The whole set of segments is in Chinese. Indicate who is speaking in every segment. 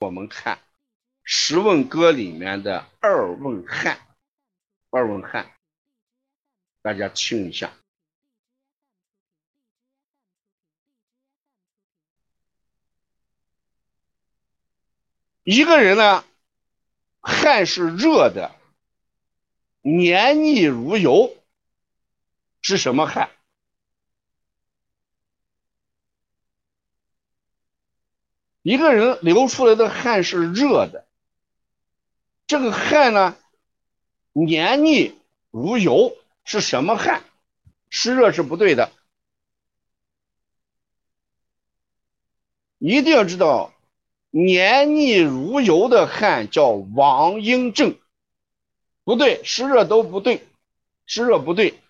Speaker 1: 我们看《十问歌》里面的二问汉，二问汉，大家听一下。一个人呢，汗是热的，黏腻如油，是什么汗？一个人流出来的汗是热的，这个汗呢，黏腻如油，是什么汗？湿热是不对的，一定要知道，黏腻如油的汗叫王阴症，不对，湿热都不对，湿热不对。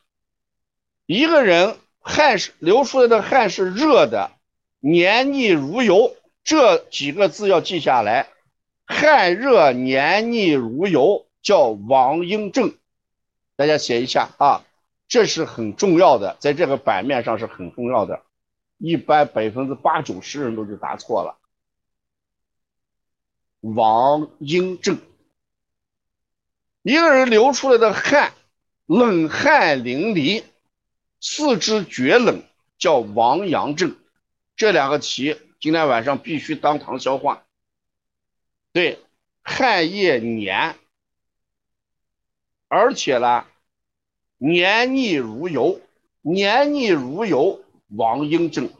Speaker 1: 一个人汗是流出来的汗是热的，黏腻如油。这几个字要记下来，汗热黏腻如油，叫王阴症。大家写一下啊，这是很重要的，在这个版面上是很重要的。一般百分之八九十人都就答错了。王英正，一个人流出来的汗，冷汗淋漓，四肢厥冷，叫王阳症。这两个题。今天晚上必须当堂消化。对，汗液黏，而且呢，黏腻如油，黏腻如油，王英症。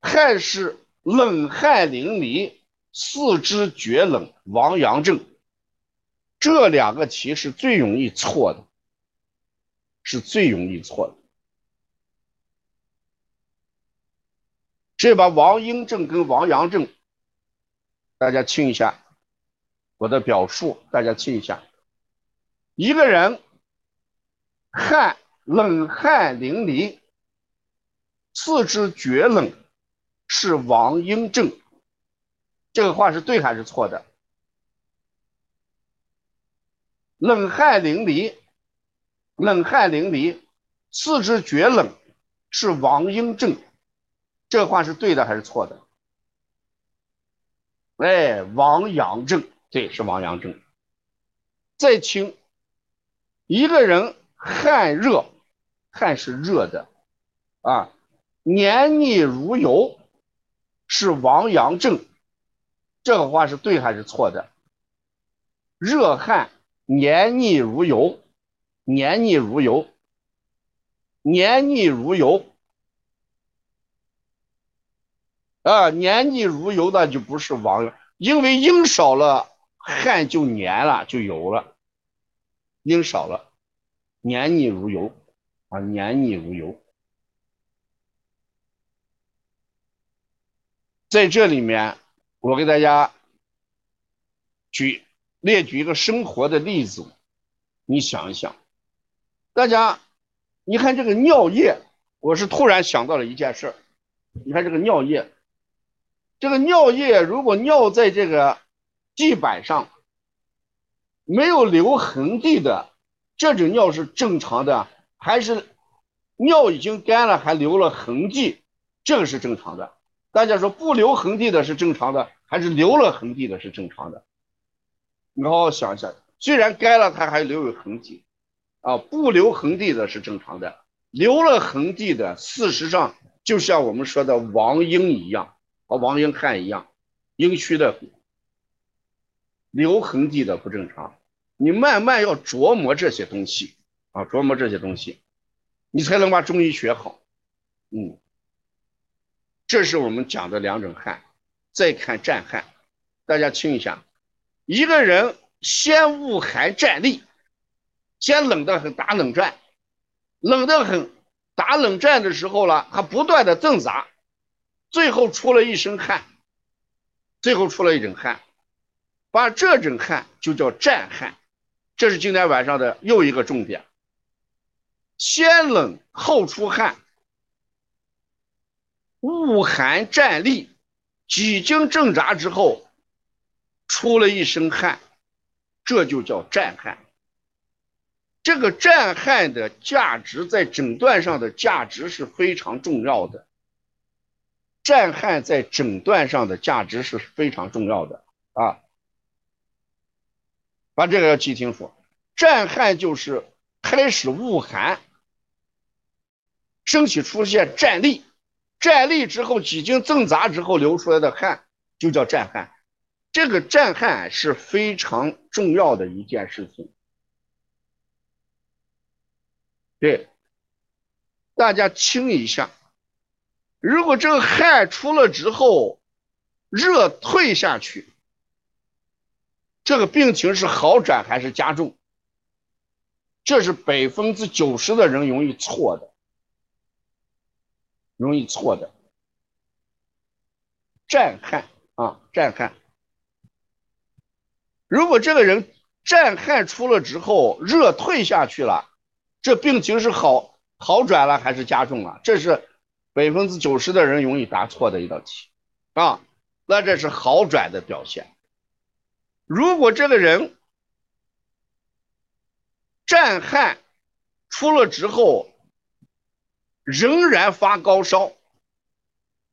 Speaker 1: 汗是冷汗淋漓，四肢厥冷，王阳症。这两个题是最容易错的，是最容易错的。这把王阴症跟王阳症，大家听一下我的表述，大家听一下。一个人汗冷汗淋漓，四肢厥冷，是王阴症。这个话是对还是错的？冷汗淋漓，冷汗淋漓，四肢厥冷，是王阴症。这话是对的还是错的？哎，王阳症，对，是王阳症。再听，一个人汗热，汗是热的，啊，黏腻如油，是王阳症。这个话是对还是错的？热汗黏腻如油，黏腻如油，黏腻如油。啊，黏腻如油的就不是王，因为阴少了，汗就黏了，就油了。阴少了，黏腻如油啊，黏腻如油。在这里面，我给大家举列举一个生活的例子，你想一想，大家，你看这个尿液，我是突然想到了一件事你看这个尿液。这个尿液如果尿在这个地板上，没有留痕迹的，这种尿是正常的，还是尿已经干了还留了痕迹，这个是正常的。大家说不留痕迹的是正常的，还是留了痕迹的是正常的？你好好想一下，虽然干了它还留有痕迹，啊，不留痕迹的是正常的，留了痕迹的，事实上就像我们说的王英一样。和王英汉一样，阴虚的留痕迹的不正常。你慢慢要琢磨这些东西啊，琢磨这些东西，你才能把中医学好。嗯，这是我们讲的两种汗。再看战汗，大家听一下，一个人先恶寒战栗，先冷得很，打冷战，冷得很，打冷战的时候了，还不断的挣扎。最后出了一身汗，最后出了一整汗，把这整汗就叫战汗，这是今天晚上的又一个重点。先冷后出汗，恶寒战栗，几经挣扎之后，出了一身汗，这就叫战汗。这个战汗的价值在诊断上的价值是非常重要的。战汗在诊断上的价值是非常重要的啊，把这个要记清楚。战汗就是开始恶寒，身体出现战栗，战栗之后几经挣扎之后流出来的汗就叫战汗。这个战汗是非常重要的一件事情。对，大家听一下。如果这个汗出了之后，热退下去，这个病情是好转还是加重？这是百分之九十的人容易错的，容易错的。战汗啊，战汗。如果这个人战汗出了之后，热退下去了，这病情是好好转了还是加重了？这是。百分之九十的人容易答错的一道题啊，那这是好转的表现。如果这个人战汗出了之后仍然发高烧，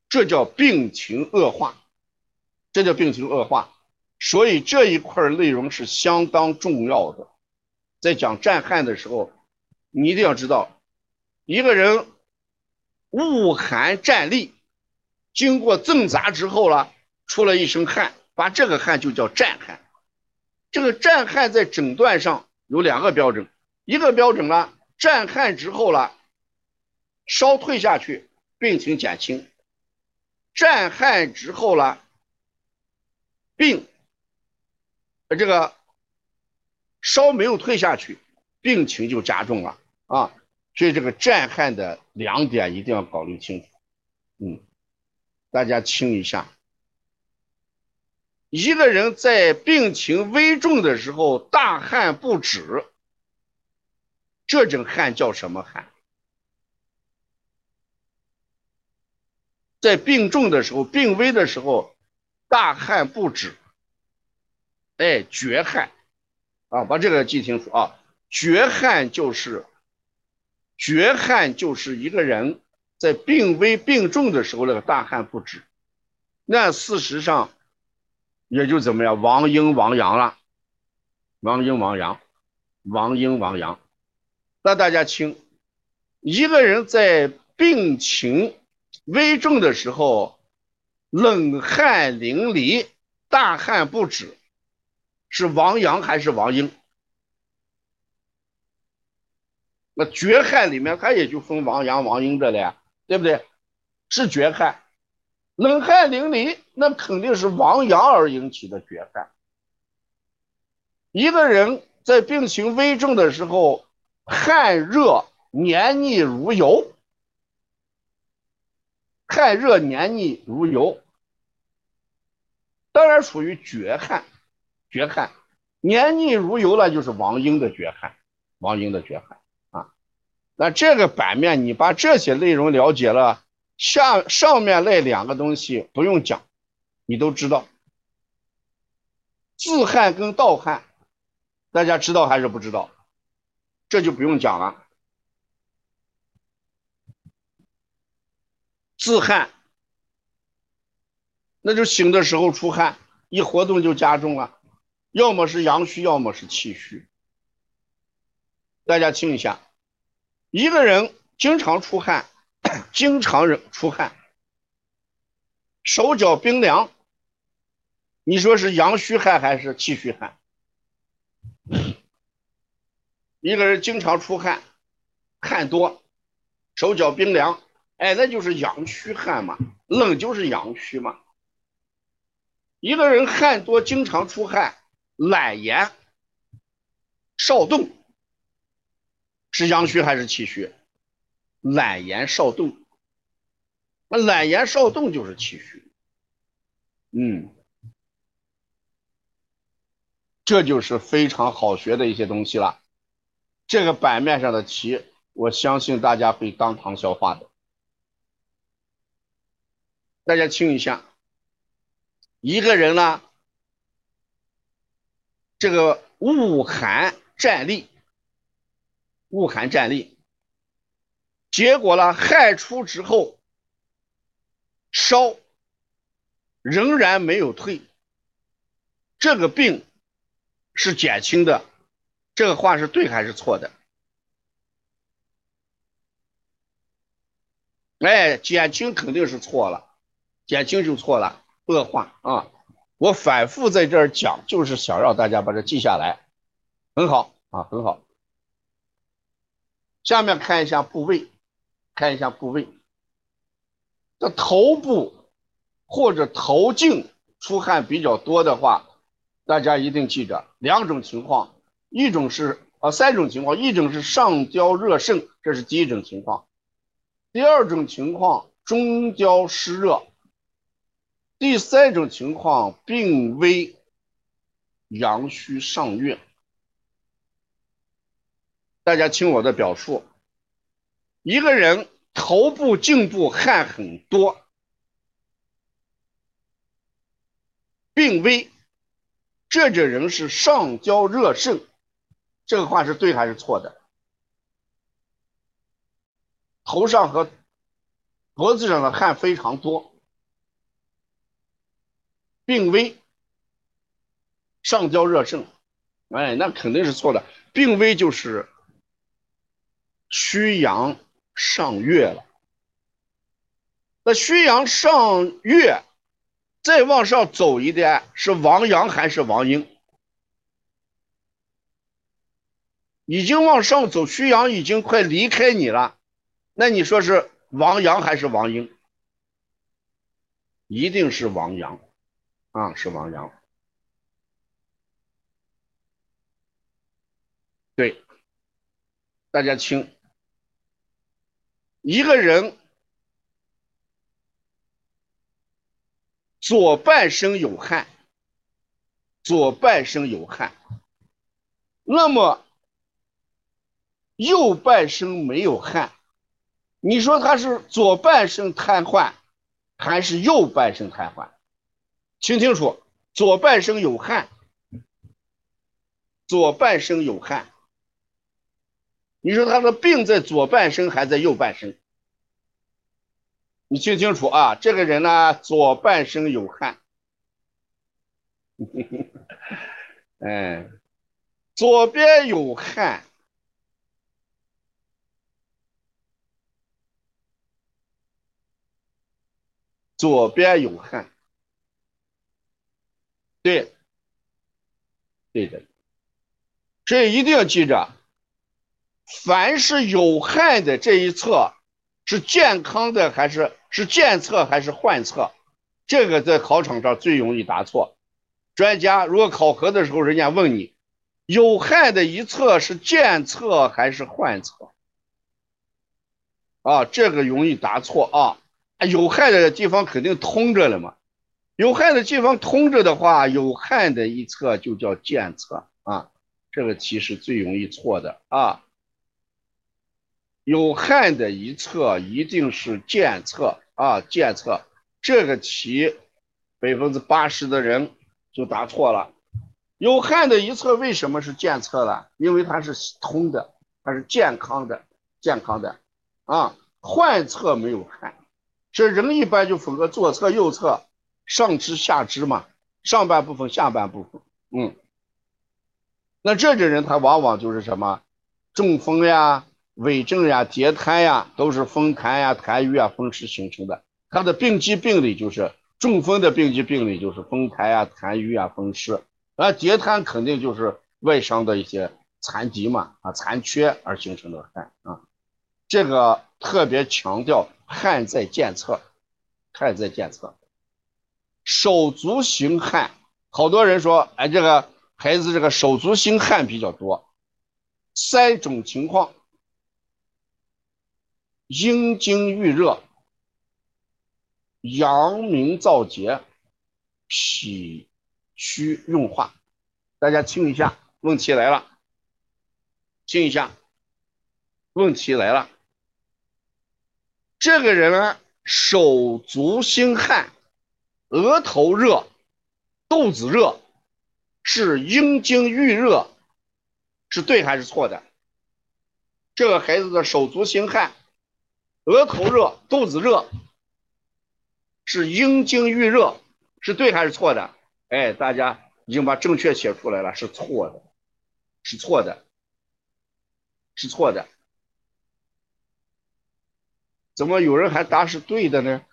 Speaker 1: 这叫病情恶化，这叫病情恶化。所以这一块内容是相当重要的。在讲战汗的时候，你一定要知道一个人。恶寒战栗，经过挣扎之后了，出了一身汗，把这个汗就叫战汗。这个战汗在诊断上有两个标准，一个标准呢，战汗之后了，烧退下去，病情减轻；战汗之后了，病，这个烧没有退下去，病情就加重了啊。所以这个战汗的两点一定要考虑清楚，嗯，大家听一下，一个人在病情危重的时候大汗不止，这种汗叫什么汗？在病重的时候、病危的时候大汗不止，哎，绝汗啊，把这个记清楚啊，绝汗就是。绝汗就是一个人在病危病重的时候那个大汗不止，那事实上也就怎么样，亡阴亡阳了，亡阴亡阳，亡阴亡阳。那大家听，一个人在病情危重的时候，冷汗淋漓，大汗不止，是亡阳还是亡阴？那绝汗里面，它也就分王阳、王阴的了呀，对不对？是绝汗，冷汗淋漓，那肯定是王阳而引起的绝汗。一个人在病情危重的时候，汗热黏腻如油，汗热黏腻如油，当然属于绝汗。绝汗，黏腻如油那就是王阴的绝汗，王阴的绝汗。那这个版面，你把这些内容了解了，下上面那两个东西不用讲，你都知道。自汗跟盗汗，大家知道还是不知道？这就不用讲了。自汗，那就醒的时候出汗，一活动就加重了，要么是阳虚，要么是气虚。大家听一下。一个人经常出汗，经常出汗，手脚冰凉，你说是阳虚汗还是气虚汗？一个人经常出汗，汗多，手脚冰凉，哎，那就是阳虚汗嘛，冷就是阳虚嘛。一个人汗多，经常出汗，懒言，少动。是阳虚还是气虚？懒言少动，那懒言少动就是气虚。嗯，这就是非常好学的一些东西了。这个版面上的题，我相信大家会当堂消化的。大家听一下，一个人呢，这个恶寒战栗。恶寒战栗，结果呢？汗出之后，烧仍然没有退，这个病是减轻的，这个话是对还是错的？哎，减轻肯定是错了，减轻就错了，恶化啊！我反复在这儿讲，就是想让大家把这记下来，很好啊，很好。下面看一下部位，看一下部位。这头部或者头颈出汗比较多的话，大家一定记着两种情况：一种是啊三种情况，一种是上焦热盛，这是第一种情况；第二种情况中焦湿热；第三种情况病危阳虚上热。大家听我的表述，一个人。头部、颈部汗很多，病危，这种人是上焦热盛，这个话是对还是错的？头上和脖子上的汗非常多，病危，上焦热盛，哎，那肯定是错的。病危就是虚阳。上月了，那虚阳上月，再往上走一点是王阳还是王英？已经往上走，虚阳已经快离开你了，那你说是王阳还是王英？一定是王阳，啊，是王阳。对，大家听。一个人左半身有汗，左半身有汗，那么右半身没有汗，你说他是左半身瘫痪还是右半身瘫痪？听清楚，左半身有汗，左半身有汗。你说他的病在左半身还在右半身？你听清楚啊，这个人呢，左半身有汗，哎，左边有汗，左边有汗，对，对的，这一定要记着。凡是有害的这一侧是健康的还是是健侧还是患侧？这个在考场上最容易答错。专家如果考核的时候，人家问你有害的一侧是健侧还是患侧？啊，这个容易答错啊！有害的地方肯定通着了嘛。有害的地方通着的话，有害的一侧就叫健侧啊。这个题是最容易错的啊。有汗的一侧一定是健侧啊，健侧这个题百分之八十的人就答错了。有汗的一侧为什么是健侧呢？因为它是通的，它是健康的，健康的啊。患侧没有汗，这人一般就分个左侧、右侧、上肢、下肢嘛，上半部分、下半部分。嗯，那这种人他往往就是什么中风呀。痿症呀、结瘫呀，都是风痰呀、痰瘀啊、风湿形成的。它的病机病理就是中风的病机病理就是风痰呀、痰瘀啊、风湿。而结瘫肯定就是外伤的一些残疾嘛，啊，残缺而形成的汗啊。这个特别强调汗在健侧，汗在健侧。手足行汗，好多人说，哎，这个孩子这个手足心汗比较多，三种情况。阴经郁热，阳明燥结，脾虚运化。大家听一下，问题来了。听一下，问题来了。这个人呢，手足心汗，额头热，肚子热，是阴经郁热，是对还是错的？这个孩子的手足心汗。额头热，肚子热，是阴经郁热，是对还是错的？哎，大家已经把正确写出来了，是错的，是错的，是错的。怎么有人还答是对的呢？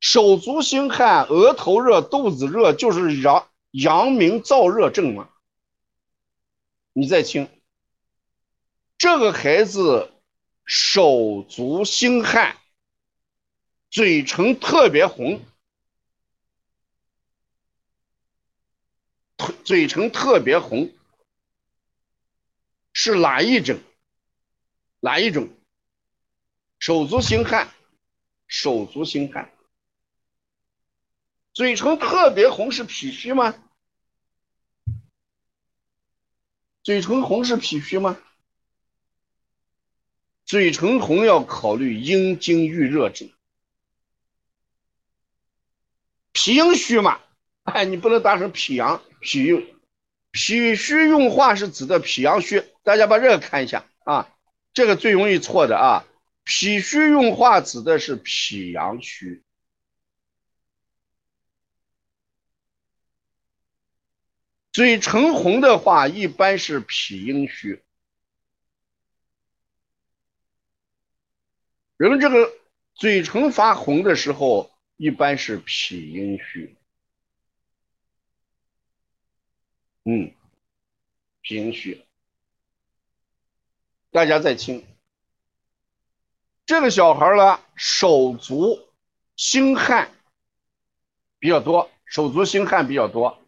Speaker 1: 手足心汗、额头热、肚子热，就是阳阳明燥热症吗？你再听，这个孩子手足心汗，嘴唇特别红，嘴唇特别红，是哪一种？哪一种？手足心汗，手足心汗，嘴唇特别红是脾虚吗？嘴唇红是脾虚吗？嘴唇红要考虑阴经郁热症，脾阴虚嘛？哎，你不能当成脾阳，脾阴，脾虚用化是指的脾阳虚。大家把这个看一下啊，这个最容易错的啊，脾虚用化指的是脾阳虚。嘴唇红的话，一般是脾阴虚。人这个嘴唇发红的时候，一般是脾阴虚。嗯，脾阴虚。大家再听，这个小孩呢，手足心汗比较多，手足心汗比较多。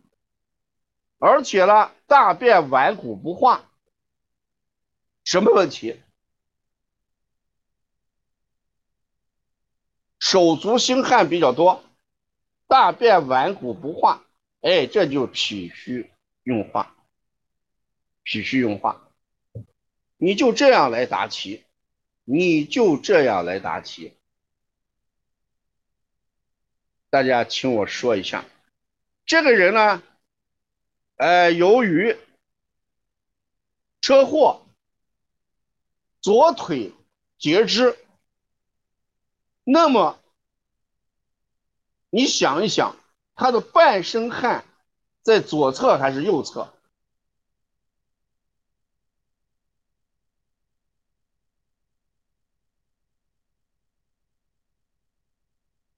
Speaker 1: 而且呢，大便顽固不化，什么问题？手足心汗比较多，大便顽固不化，哎，这就脾虚用化，脾虚用化，你就这样来答题，你就这样来答题，大家听我说一下，这个人呢？呃，由于车祸，左腿截肢，那么你想一想，他的半身汗在左侧还是右侧？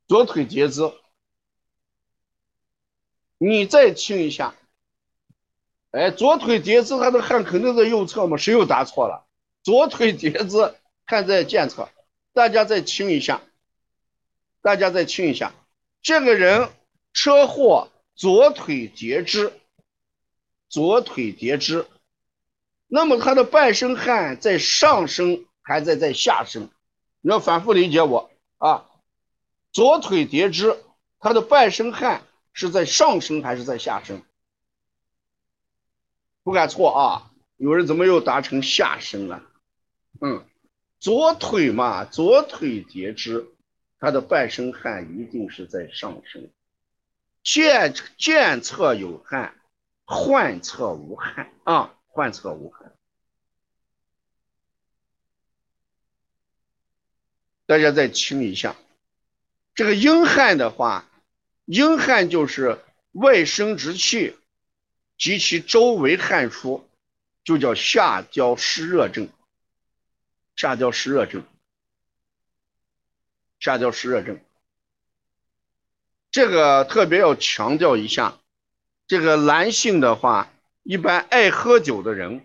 Speaker 1: 左腿截肢，你再听一下。哎，左腿截肢，他的汗肯定在右侧嘛？谁又答错了？左腿截肢汗在健侧，大家再听一下，大家再听一下，这个人车祸左腿截肢，左腿截肢，那么他的半身汗在上身还在在下身？你要反复理解我啊，左腿截肢，他的半身汗是在上身还是在下身？不敢错啊！有人怎么又答成下身了？嗯，左腿嘛，左腿截肢，他的半身汗一定是在上身，健健侧有汗，患侧无汗啊，患侧无汗。大家再听一下，这个阴汗的话，阴汗就是外生殖器。及其周围汗出，就叫下焦湿热症。下焦湿热症，下焦湿热症，这个特别要强调一下。这个男性的话，一般爱喝酒的人，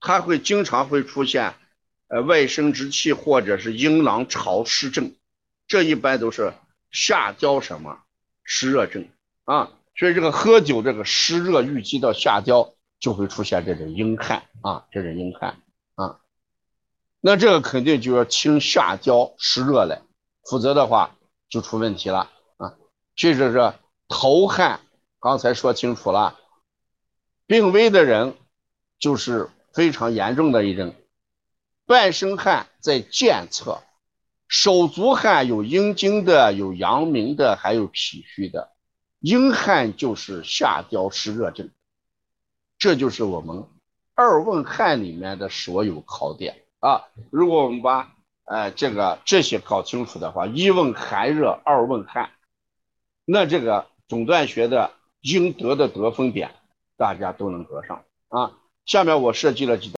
Speaker 1: 他会经常会出现呃外生殖器或者是阴囊潮湿症，这一般都是下焦什么湿热症啊。所以这个喝酒，这个湿热郁积到下焦，就会出现这种阴汗啊，这是阴汗啊。那这个肯定就要清下焦湿热来，否则的话就出问题了啊。这就是头汗，刚才说清楚了，病危的人就是非常严重的一种。半身汗在健侧，手足汗有阴经的，有阳明的，还有脾虚的。阴汗就是下焦湿热症，这就是我们二问汗里面的所有考点啊。如果我们把哎，这个这些搞清楚的话，一问寒热，二问汗，那这个总断学的应得的得分点，大家都能得上啊。下面我设计了几道。